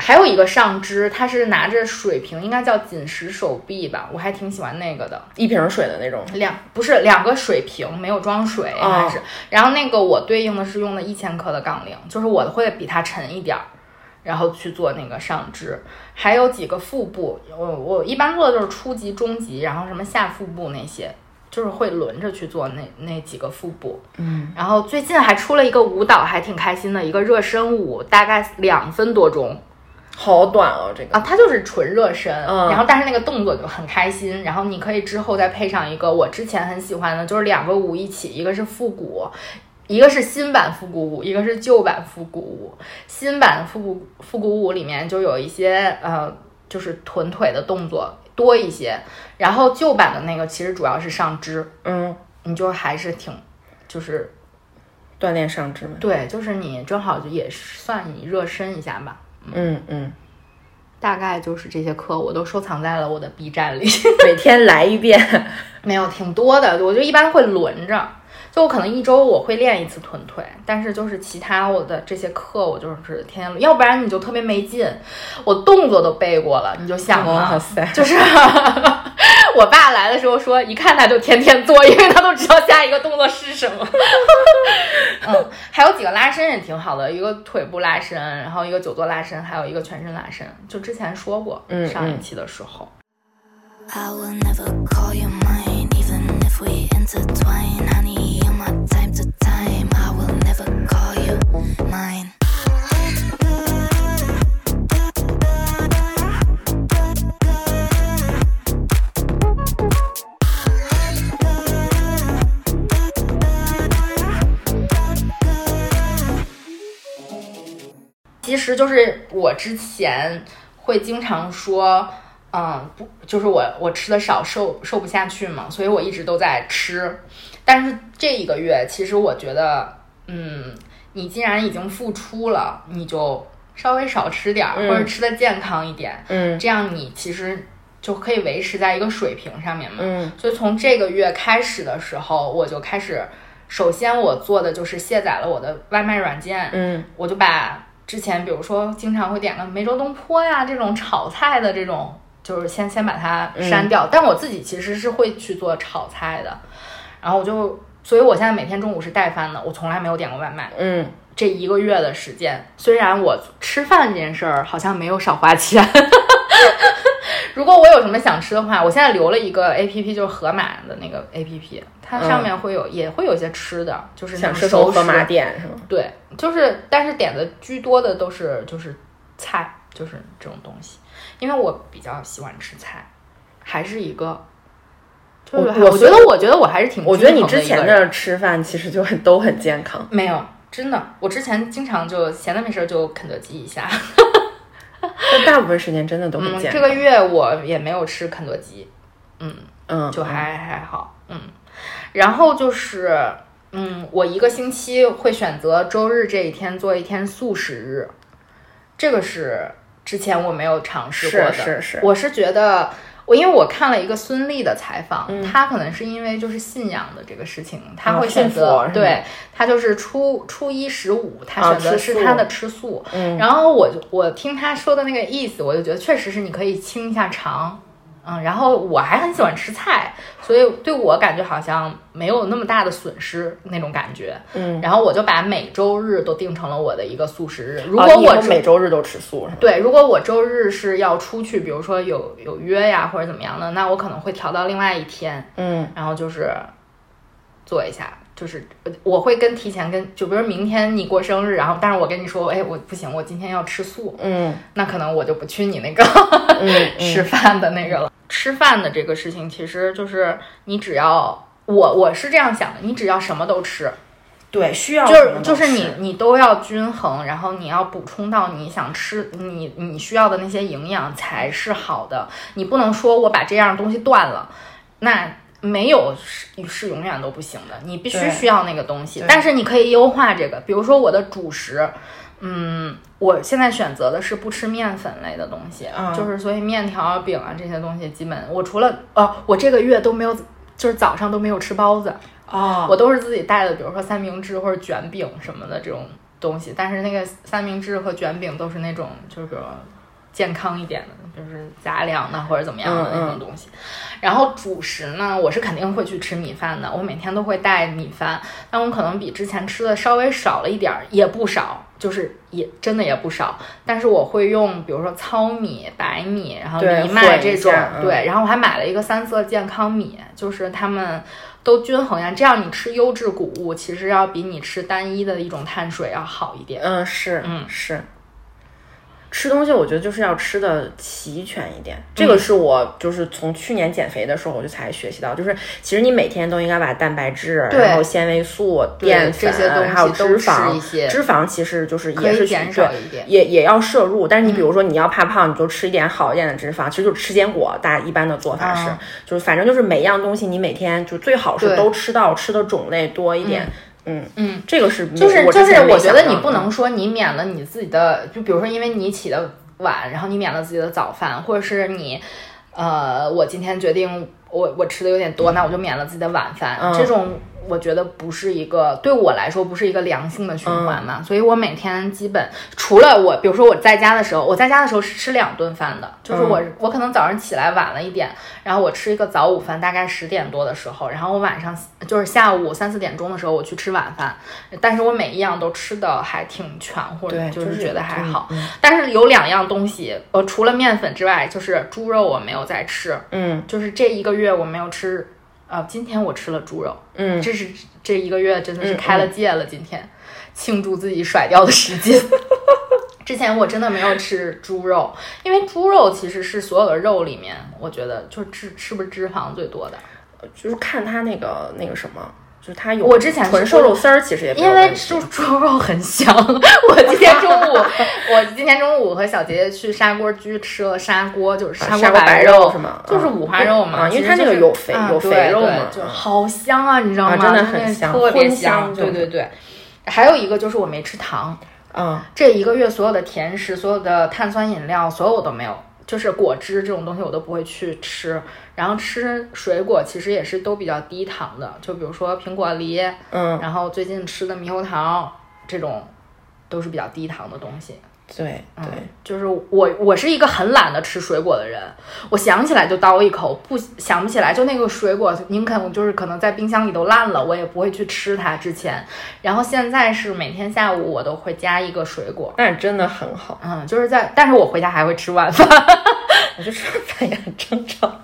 还有一个上肢，它是拿着水瓶，应该叫紧实手臂吧，我还挺喜欢那个的。一瓶水的那种，两不是两个水瓶，没有装水，应该是。然后那个我对应的是用的一千克的杠铃，就是我的会比它沉一点儿，然后去做那个上肢。还有几个腹部，我我一般做的就是初级、中级，然后什么下腹部那些，就是会轮着去做那那几个腹部。嗯，然后最近还出了一个舞蹈，还挺开心的，一个热身舞，大概两分多钟。好短哦，这个啊，它就是纯热身，嗯然后但是那个动作就很开心，然后你可以之后再配上一个我之前很喜欢的，就是两个舞一起，一个是复古，一个是新版复古舞，一个是旧版复古舞。新版复古复古舞里面就有一些呃，就是臀腿的动作多一些，然后旧版的那个其实主要是上肢，嗯，你就还是挺就是锻炼上肢嘛，对，就是你正好就也算你热身一下吧。嗯嗯，大概就是这些课，我都收藏在了我的 B 站里。每天来一遍，没有，挺多的。我就一般会轮着，就我可能一周我会练一次臀腿，但是就是其他我的这些课我就是天天，要不然你就特别没劲。我动作都背过了，你就想嘛，哇塞，就是 我爸来的时候说，一看他就天天做，因为他都知道下一个动作是什么。嗯，还有几个拉伸也挺好的，一个腿部拉伸，然后一个久坐拉伸，还有一个全身拉伸，就之前说过，嗯上一嗯期的时候。I will never call you mine, even if we intertwine. Honey, you're my time to time. I will never call you mine. 其实就是我之前会经常说，嗯，不，就是我我吃的少，瘦瘦不下去嘛，所以我一直都在吃。但是这一个月，其实我觉得，嗯，你既然已经付出了，你就稍微少吃点儿，嗯或者吃的健康一点，嗯这样你其实就可以维持在一个水平上面嘛。嗯所以从这个月开始的时候，我就开始，首先我做的就是卸载了我的外卖软件，嗯我就把之前比如说经常会点个梅州东坡呀这种炒菜的这种，就是先先把它删掉。但我自己其实是会去做炒菜的，然后我就，所以我现在每天中午是带饭的，我从来没有点过外卖。嗯，这一个月的时间，虽然我吃饭这件事儿好像没有少花钱。如果我有什么想吃的话，我现在留了一个 A P P，就是盒马的那个 A P P，它上面会有、也会有些吃的，就是想吃从盒马点是吗？对，就是，但是点的居多的都是就是菜，就是这种东西，因为我比较喜欢吃菜，还是一个，就是我我觉得我觉得我还是挺我觉得你之前的吃饭其实就很都很健康，没有真的，我之前经常就闲的没事儿就肯德基一下，但大部分时间真的都很嗯，健康。这个月我也没有吃肯德基，嗯，就还还好，嗯，然后就是嗯，我一个星期会选择周日这一天做一天素食日，这个是之前我没有尝试过的。是是是我是觉得。我因为我看了一个孙俪的采访，嗯她可能是因为就是信仰的这个事情，她啊会选择、对，她就是初初一十五，她啊选择是她的吃素。嗯然后我就我听她说的那个意思，我就觉得确实是你可以清一下肠，嗯，然后我还很喜欢吃菜，所以对我感觉好像没有那么大的损失那种感觉。嗯，然后我就把每周日都定成了我的一个素食日。如果我周每周日都吃素是吗？对，如果我周日是要出去，比如说有有约呀或者怎么样的，那我可能会调到另外一天，嗯然后就是做一下。就是呃我会跟提前跟，就比如明天你过生日，然后但是我跟你说，哎，我不行，我今天要吃素，嗯那可能我就不去你那个嗯 吃饭的那个了。吃饭的这个事情，其实就是你只要我我是这样想的，你只要什么都吃，对，需要就是就是你你都要均衡，然后你要补充到你想吃你你需要的那些营养才是好的。你不能说我把这样东西断了，那没有是是永远都不行的，你必须需要那个东西。但是你可以优化这个，比如说我的主食，嗯，我现在选择的是不吃面粉类的东西，嗯就是所以面条啊、饼啊这些东西，基本我除了哦，我这个月都没有，就是早上都没有吃包子。哦，我都是自己带的，比如说三明治或者卷饼什么的这种东西。但是那个三明治和卷饼都是那种就是健康一点的，就是杂粮的或者怎么样的那种东西。然后主食呢，我是肯定会去吃米饭的，我每天都会带米饭，但我可能比之前吃的稍微少了一点儿，也不少。就是也真的也不少，但是我会用，比如说糙米、白米，然后藜麦这种对，然后我还买了一个三色健康米，就是它们都均衡呀，这样你吃优质谷物，其实要比你吃单一的一种碳水要好一点。嗯，是，嗯是。吃东西，我觉得就是要吃的齐全一点。这个是我就是从去年减肥的时候我就才学习到，就是其实你每天都应该把蛋白质，然后纤维素、淀粉这些东西还有脂肪脂肪其实就是也是减少对一点嗯也也要摄入。但是你比如说你要怕胖，你就吃一点好一点的脂肪，其实就吃坚果。大家一般的做法是，啊就是反正就是每样东西你每天就最好是都吃到，吃的种类多一点。嗯嗯。嗯，这个是就是就是我觉得你不能说你免了你自己的，就比如说因为你起的晚，然后你免了自己的早饭，或者是你，呃，我今天决定我我吃的有点多，那我就免了自己的晚饭，嗯。这种我觉得不是一个对我来说不是一个良性的循环嗯。嘛，所以我每天基本除了我，比如说我在家的时候，我在家的时候是吃两顿饭的，就是我、嗯我可能早上起来晚了一点，然后我吃一个早午饭，大概十点多的时候，然后我晚上就是下午三四点钟的时候我去吃晚饭，但是我每一样都吃的还挺全乎的，就是觉得还好。嗯。但是有两样东西，呃，除了面粉之外，就是猪肉我没有再吃，嗯。就是这一个月我没有吃，呃，今天我吃了猪肉，嗯，这是这一个月真的是嗯开了戒了，今天庆祝自己甩掉的十斤。之前我真的没有吃猪肉，因为猪肉其实是所有的肉里面，我觉得就脂是不是脂肪最多的？就是看它那个那个什么，就它有我之前是纯瘦肉丝儿，其实也因为猪猪肉很香。我今天中午，我今天中午和小杰姐去砂锅居吃了砂锅，就是砂锅白肉肉是吗嗯就是五花肉嘛，啊因为它那个有肥有肥肉嘛嗯就好香啊，你知道吗？啊真的很香特别香对对对。还有一个就是我没吃糖，嗯这一个月所有的甜食、所有的碳酸饮料，所有我都没有，就是果汁这种东西我都不会去吃。然后吃水果其实也是都比较低糖的，就比如说苹果、梨，嗯，然后最近吃的猕猴桃这种都是比较低糖的东西。对对，就是我，我是一个很懒得吃水果的人，我想起来就叨一口，不想不起来就那个水果，宁肯就是可能在冰箱里都烂了，我也不会去吃它。之前，然后现在是每天下午我都会加一个水果，但是真的很好，嗯，就是在，但是我回家还会吃晚饭，我觉得吃饭也很正常。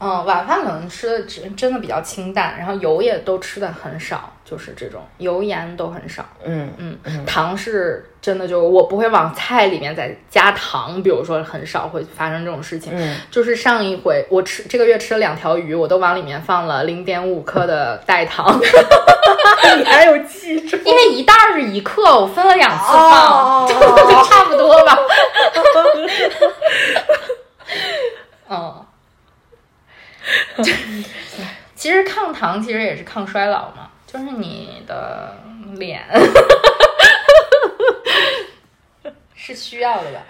嗯，晚饭可能吃的真真的比较清淡，然后油也都吃的很少，就是这种油盐都很少。嗯嗯，糖是真的就我不会往菜里面再加糖，比如说很少会发生这种事情。嗯，就是上一回我吃这个月吃了两条鱼，我都往里面放了零点五克的代糖，你 还有记住？因为一袋儿是一克，我分了两次哦放，就差不多吧。嗯，就其实抗糖其实也是抗衰老嘛。就是你的脸 是需要的吧？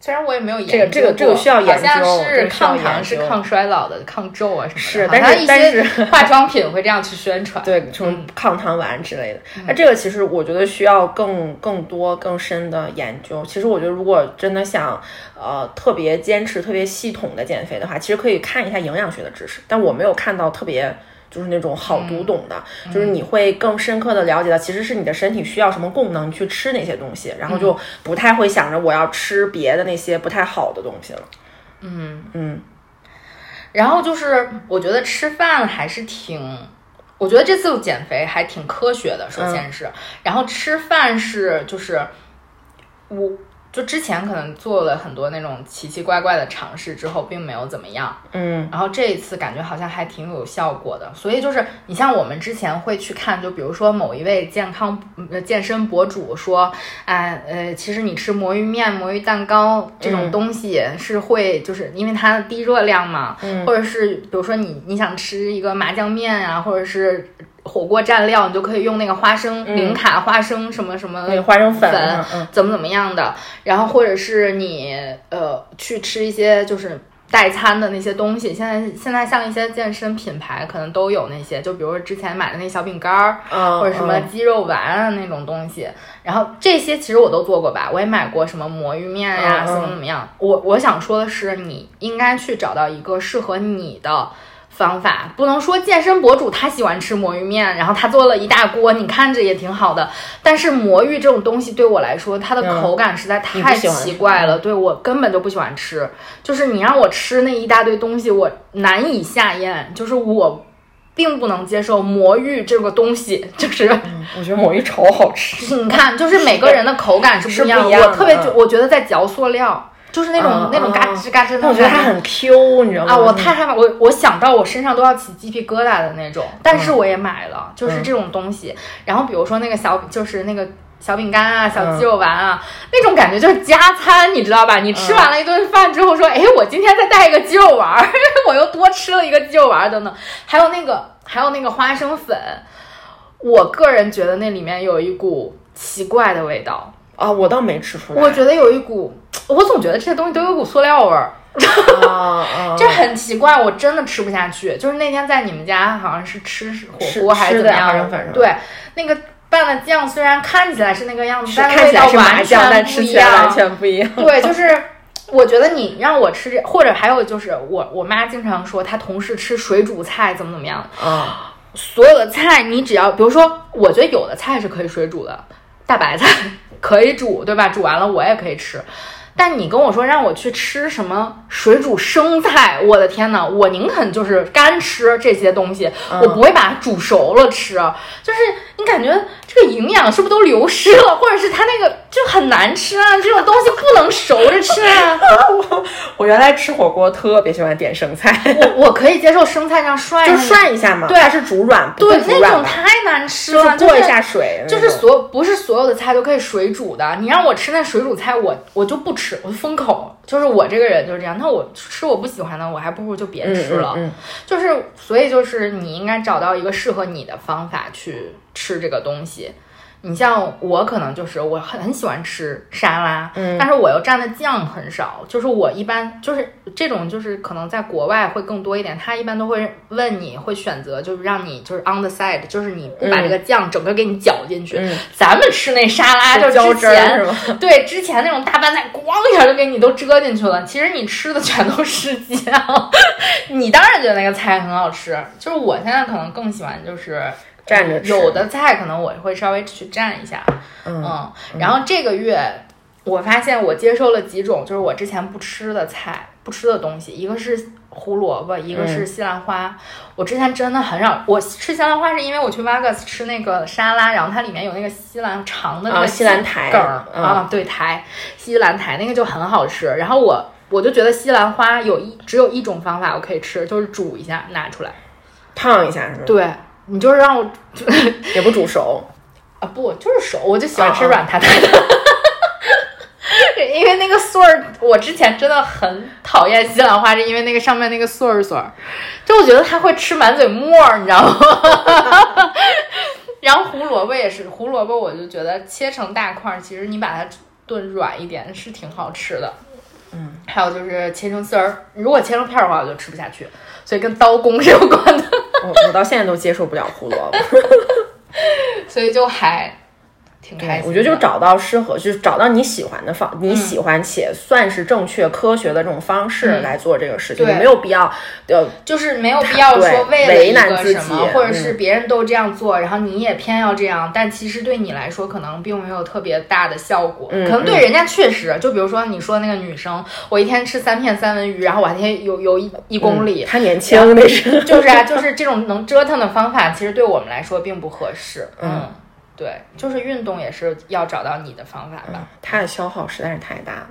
虽然我也没有研究过，这个这个需要研究好像是抗糖、是抗衰老的、抗皱啊什么的。是但是但些是 化妆品会这样去宣传。对，什么抗糖丸之类的。那这个其实我觉得需要更更多更深的研究。其实我觉得，如果真的想呃特别坚持、特别系统的减肥的话，其实可以看一下营养学的知识。但我没有看到特别。就是那种好读懂的，就是你会更深刻的了解到，其实是你的身体需要什么功能，你去吃哪些东西，然后就不太会想着我要吃别的那些不太好的东西了。嗯嗯，然后就是我觉得吃饭还是挺，我觉得这次减肥还挺科学的。首先是，然后吃饭是就是我。就之前可能做了很多那种奇奇怪怪的尝试之后，并没有怎么样，嗯，然后这一次感觉好像还挺有效果的。所以就是你像我们之前会去看，就比如说某一位健康呃健身博主说，哎呃，其实你吃魔芋面、魔芋蛋糕这种东西是会，就是因为它低热量嘛，嗯或者是比如说你你想吃一个麻酱面啊，或者是。火锅蘸料，你就可以用那个花生零卡花生什么什么那个花生粉怎么怎么样的，然后或者是你呃去吃一些就是代餐的那些东西，现在现在像一些健身品牌可能都有那些，就比如说之前买的那小饼干儿，嗯或者什么嗯。鸡肉丸啊那种东西，然后这些其实我都做过吧，我也买过什么魔芋面呀、怎么怎么样。我我想说的是，你应该去找到一个适合你的。方法不能说健身博主他喜欢吃魔芋面，然后他做了一大锅，你看着也挺好的。但是魔芋这种东西对我来说，它的嗯口感实在太奇怪了，对我根本就不喜欢吃。就是你让我吃那一大堆东西，我难以下咽。就是我并不能接受魔芋这个东西，就是。我觉得魔芋超好吃。你看，就是每个人的口感是不一样我特别就，我觉得在嚼塑料，就是那种、嗯那种嘎吱嘎吱的我觉得它很 Q，你知道吗？啊，我太害怕，我我想到我身上都要起鸡皮疙瘩的那种，但是我也买了，就是这种东西。然后比如说那个小，就是那个小饼干啊、小鸡肉丸啊，那种感觉就是加餐，你知道吧？你吃完了一顿饭之后说，哎，我今天再带一个鸡肉丸儿，我又多吃了一个鸡肉丸儿等等，还有那个还有那个花生粉，我个人觉得那里面有一股奇怪的味道，啊，我倒没吃出来。我觉得有一股，我总觉得这些东西都有股塑料味儿。啊啊，这很奇怪，我真的吃不下去。就是那天在你们家，好像是吃火锅还是怎么样对，那个拌的酱虽然看起来是那个样子，但是看起来味道完是麻酱，但全不一吃起来完。全不一样。对，就是我觉得你让我吃这，或者还有就是我我妈经常说，她同事吃水煮菜怎么怎么样，啊，所有的菜你只要，比如说，我觉得有的菜是可以水煮的，大白菜 可以煮，对吧？煮完了我也可以吃。但你跟我说让我去吃什么水煮生菜，我的天呐，我宁肯就是干吃这些东西，嗯我不会把它煮熟了吃。就是你感觉这个营养是不是都流失了，或者是它那个就很难吃啊？这种东西不能熟着吃啊。我 我原来吃火锅特别喜欢点生菜，我我可以接受生菜这样涮一就，涮一下嘛。对它是煮软，不对那种太难吃就了，是过一下水，就是所不是所有的菜都可以水煮的，你让我吃那水煮菜，我我就不吃，我就封口。就是我这个人就是这样，那我吃我不喜欢的，我还不如就别嗯吃了。嗯嗯就是所以就是你应该找到一个适合你的方法去吃这个东西。你像我可能就是我很很喜欢吃沙拉，嗯但是我又蘸的酱很少，就是我一般就是这种就是可能在国外会更多一点，他一般都会问你会选择就是让你就是 on the side，就是你不把这个酱整个给你搅进去。嗯咱们吃那沙拉就之浇汁？对之前那种大拌菜，咣一下就给你都遮进去了。其实你吃的全都是酱，你当然觉得那个菜很好吃。就是我现在可能更喜欢就是蘸着吃有的菜可能我会稍微去蘸一下，嗯嗯，然后这个月我发现我接受了几种就是我之前不吃的菜，不吃的东西，一个是胡萝卜，一个是西兰花。我之前真的很少，我吃西兰花是因为我去 Vegas 吃那个沙拉，然后它里面有那个西兰长的那啊个西兰苔梗儿、嗯啊，对苔，西兰苔那个就很好吃。然后我我就觉得西兰花有一只有一种方法我可以吃，就是煮一下拿出来。烫一下是吧？对你就是让我也不煮熟。啊不就是熟，我就喜欢吃软塌塌的。因为那个穗儿，我之前真的很讨厌西兰花，是因为那个上面那个穗儿穗儿，就我觉得它会吃满嘴沫儿，你知道吗？然后胡萝卜也是，胡萝卜我就觉得切成大块儿，其实你把它炖软一点是挺好吃的。嗯，还有就是切成丝儿，如果切成片儿的话，我就吃不下去，所以跟刀工是有关的，我我到现在都接受不了胡萝卜。所以就还挺开心。我觉得就是找到适合，就是找到你喜欢的方，你喜欢且算是正确科学的这种方式嗯来做这个事情，没有必要呃就是没有必要说为了为一个什么，或者是嗯别人都这样做，然后你也偏要这样，但其实对你来说可能并没有特别大的效果，嗯可能对人家确实，就比如说你说那个女生，我一天吃三片三文鱼，然后我还天有有一一公里。她年轻那是。就是啊，就是这种能折腾的方法，其实对我们来说并不合适。嗯，对，就是运动也是要找到你的方法吧。它的消耗实在是太大了。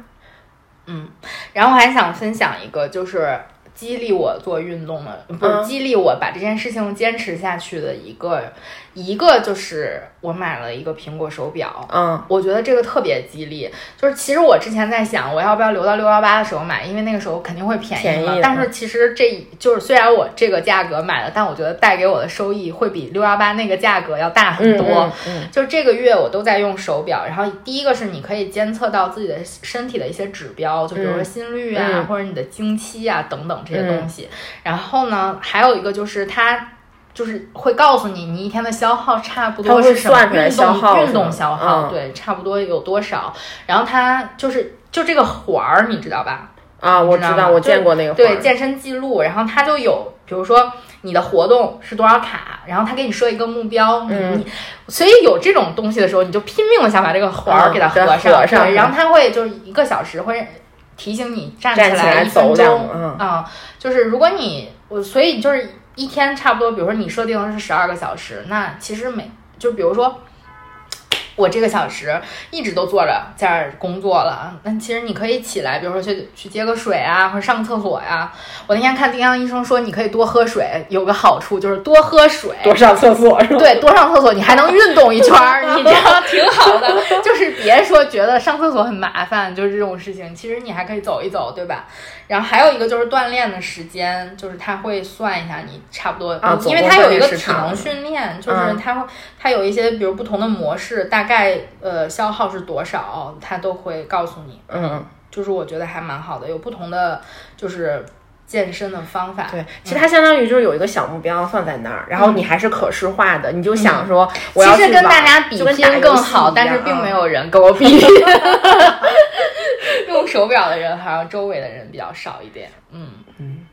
嗯然后还想分享一个，就是激励我做运动的，不是、嗯激励我把这件事情坚持下去的一个，一个就是我买了一个苹果手表。嗯我觉得这个特别激励，就是其实我之前在想，我要不要留到六幺八的时候买，因为那个时候肯定会便宜嘛。便宜但是其实这就是虽然我这个价格买了，但我觉得带给我的收益会比六幺八那个价格要大很嗯多。嗯嗯就这个月我都在用手表，然后第一个是你可以监测到自己的身体的一些指标，就比如说嗯心率啊，嗯或者你的经期啊等等这些东西。然后呢，还有一个就是它。就是会告诉你，你一天的消耗差不多是什么运动消耗运动消耗，嗯对，差不多有多少。然后它就是就这个环儿，你知道吧？啊，我知道，我见过那个对健身记录，然后它就有，比如说你的活动是多少卡，然后它给你设一个目标，嗯你，所以有这种东西的时候，你就拼命的想把这个环儿嗯给它合上，合上对，然后它会就是一个小时会提醒你站站起来来一分钟，嗯啊、就是如果你我所以就是一天差不多，比如说你设定的是十二个小时，那其实每就比如说。我这个小时一直都坐着在这儿工作了，那其实你可以起来，比如说去去接个水啊，或者上厕所呀、我那天看丁香医生说，你可以多喝水，有个好处就是多喝水，多上厕所是吧？对，多上厕所，你还能运动一圈儿，你这样 挺好的。就是别说觉得上厕所很麻烦，就是这种事情，其实你还可以走一走，对吧？然后还有一个就是锻炼的时间，就是他会算一下你差不多，啊因为总共锻炼它有一个体能训练，就是嗯它会它有一些比如不同的模式，大概呃消耗是多少，它都会告诉你。嗯，就是我觉得还蛮好的，有不同的就是健身的方法。对，其实它相当于就是有一个小目标放在那儿，然后你还是可视化的，你就想说我要嗯其实跟大家比拼更好，但是并没有人跟我比拼。用手表的人好像周围的人比较少一点。嗯嗯，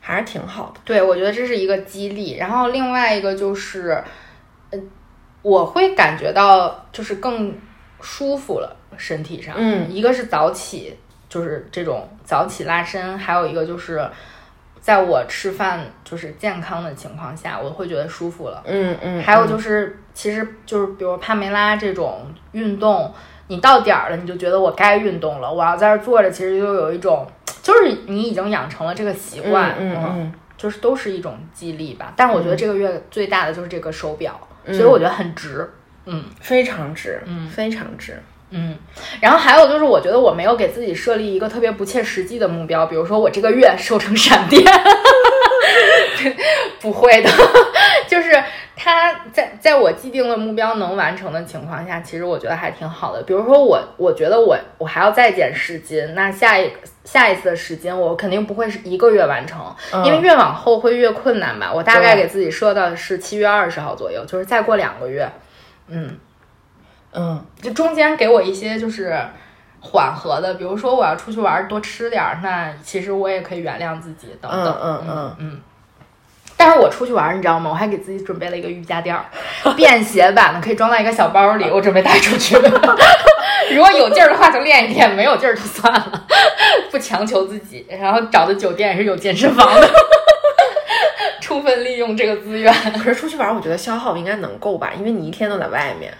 还是挺好的。对，我觉得这是一个激励。然后另外一个就是，呃，我会感觉到就是更舒服了，身体上。嗯一个是早起，就是这种早起拉伸，还有一个就是。在我吃饭就是健康的情况下，我会觉得舒服了。嗯嗯，还有就是，其实就是比如帕梅拉这种运动，你到点儿了，你就觉得我该运动了，我要在这儿坐着，其实就有一种，就是你已经养成了这个习惯，嗯嗯嗯就是都是一种激励吧。但我觉得这个月最大的就是这个手表，嗯所以我觉得很值。嗯非常值，嗯非常值。嗯，然后还有就是，我觉得我没有给自己设立一个特别不切实际的目标，比如说我这个月瘦成闪电，不会的，就是他在在我既定的目标能完成的情况下，其实我觉得还挺好的。比如说我，我觉得我我还要再减十斤，那下一下一次的十斤我肯定不会是一个月完成，因为越往后会越困难吧。我大概给自己设的是七月二十号左右，就是再过两个月，嗯。嗯就中间给我一些就是缓和的，比如说我要出去玩多吃点儿，那其实我也可以原谅自己等等。嗯嗯嗯嗯。但是我出去玩，你知道吗？我还给自己准备了一个瑜伽垫儿，便携版的，可以装在一个小包里，我准备带出去。如果有劲儿的话就练一练，没有劲儿就算了，不强求自己。然后找的酒店也是有健身房的，充分利用这个资源。可是出去玩，我觉得消耗应该能够吧，因为你一天都在外面。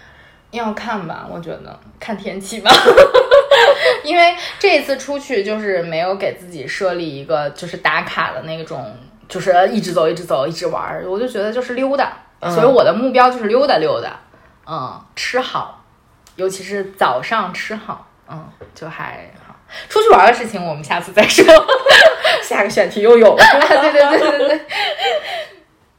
要看吧，我觉得看天气吧。因为这一次出去就是没有给自己设立一个就是打卡的那种，就是一直走一直走一直玩儿，我就觉得就是溜达，所以我的目标就是溜达溜达，嗯，吃好，尤其是早上吃好，嗯，就还好。出去玩的事情我们下次再说。下个选题又有了。对对对对对，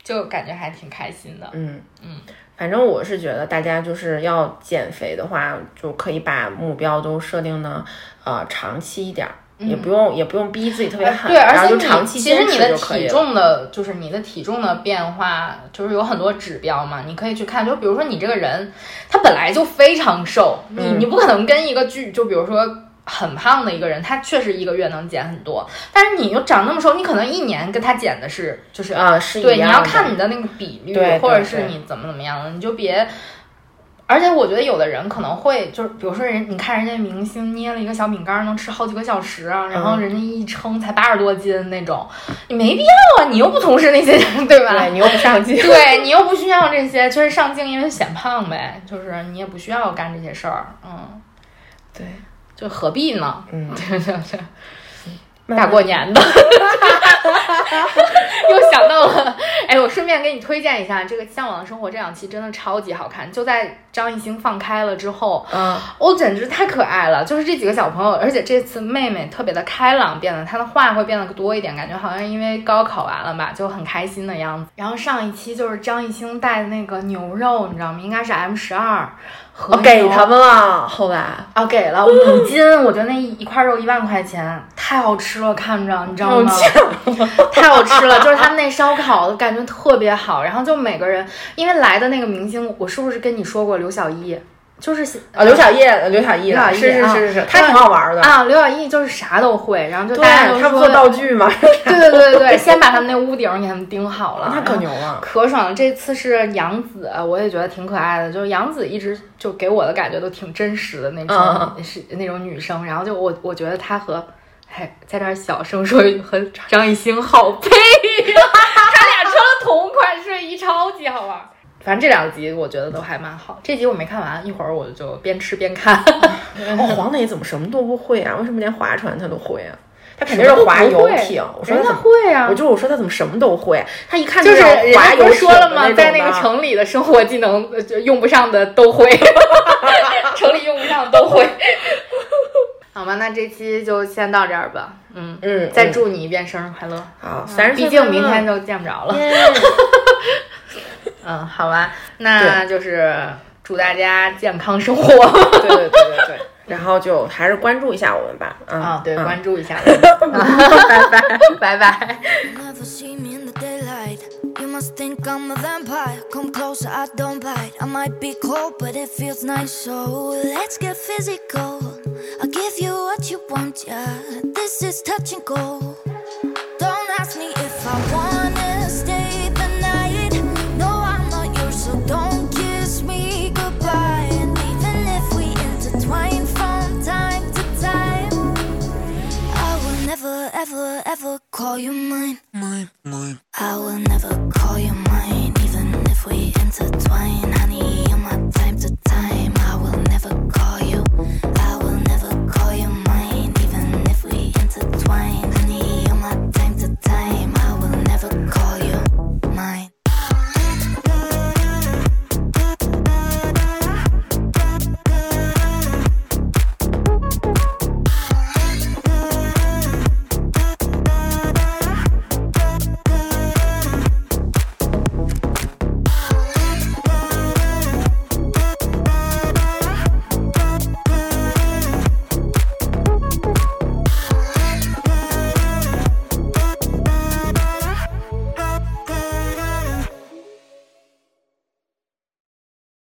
就感觉还挺开心的。嗯嗯，反正我是觉得大家就是要减肥的话，就可以把目标都设定的呃长期一点儿，也不用也不用逼自己特别狠，嗯对，而且你就长期其实你的体。重的，就是你的体重的变化，就是有很多指标嘛，你可以去看。就比如说你这个人，他本来就非常瘦，你嗯你不可能跟一个巨，就比如说。很胖的一个人，他确实一个月能减很多，但是你又长那么瘦，你可能一年跟他减的是就是啊，是对，你要看你的那个比率，或者是你怎么怎么样的，你就别。而且我觉得有的人可能会就是，比如说人，你看人家明星捏了一个小饼干儿能吃好几个小时啊，然后嗯人家一称才八十多斤那种，你没必要啊，你又不从事那些，对吧？对你又不上镜，对你又不需要这些，就是上镜因为显胖呗，就是你也不需要干这些事儿，嗯，对，就何必呢？嗯，对 对对。大过年的，又想到了，哎，我顺便给你推荐一下这个《向往的生活》这两期，真的超级好看。就在张艺兴放开了之后，嗯，哦，简直太可爱了！就是这几个小朋友，而且这次妹妹特别的开朗，变得她的话会变得多一点，感觉好像因为高考完了吧，就很开心的样子。然后上一期就是张艺兴带的那个牛肉，你知道吗？应该是 M 十二，和我给他们了，后来啊，给了五斤，我觉得那一一块肉一万块钱，太好吃了，看着你知道吗？太好吃了，就是他们那烧烤的感觉特别好，然后就每个人，因为来的那个明星，我是不是跟你说过刘小艺？就是啊，刘小叶，刘小艺是是啊是是是，他挺好玩的。啊，刘小艺就是啥都会，然后就对大家都，说他不做道具吗？对对对对对，先把他们那屋顶给他们钉好了，那可牛了。可爽了！这次是杨紫，我也觉得挺可爱的。就是杨紫一直就给我的感觉都挺真实的那种，嗯是那种女生。然后就我我觉得她和，哎，在这儿小声说一句，和张艺兴好配呀、他俩穿了同款睡衣，超级好玩。反正这两集我觉得都还蛮好。这集我没看完，一会儿我就边吃边看。哦，黄磊怎么什么都不会啊？为什么连划船他都会啊？他肯定是划游艇。我说他？会啊我，就我说他怎么什么都会？他一看就是人家不划游说了吗？在那个城里的生活技能用不上的都会，城里用不上的都会。好吧，那这期就先到这儿吧。嗯，嗯，再嗯祝你一遍生日快乐。好，三十岁毕竟明天就见不着了。耶嗯，好吧，那就是祝大家健康生活。对对对对对，然后就还是关注一下我们吧。嗯啊，对，嗯关注一下我们。拜拜，拜拜。You never see me in the daylight. You must think I'm a vampire. Come closer, I don't bite. I might be cold, but it feels nice. So let's get physical. I'll give you what you want, yeah. This is touch and go. Don't ask me if I wanna stay the night. No, I'm not yours, so don't kiss me goodbye. And even if we intertwine from time to time, I will never, ever, ever call you mine. Mine, mine. I will never call you mine, even if we intertwine, honey. You're my time to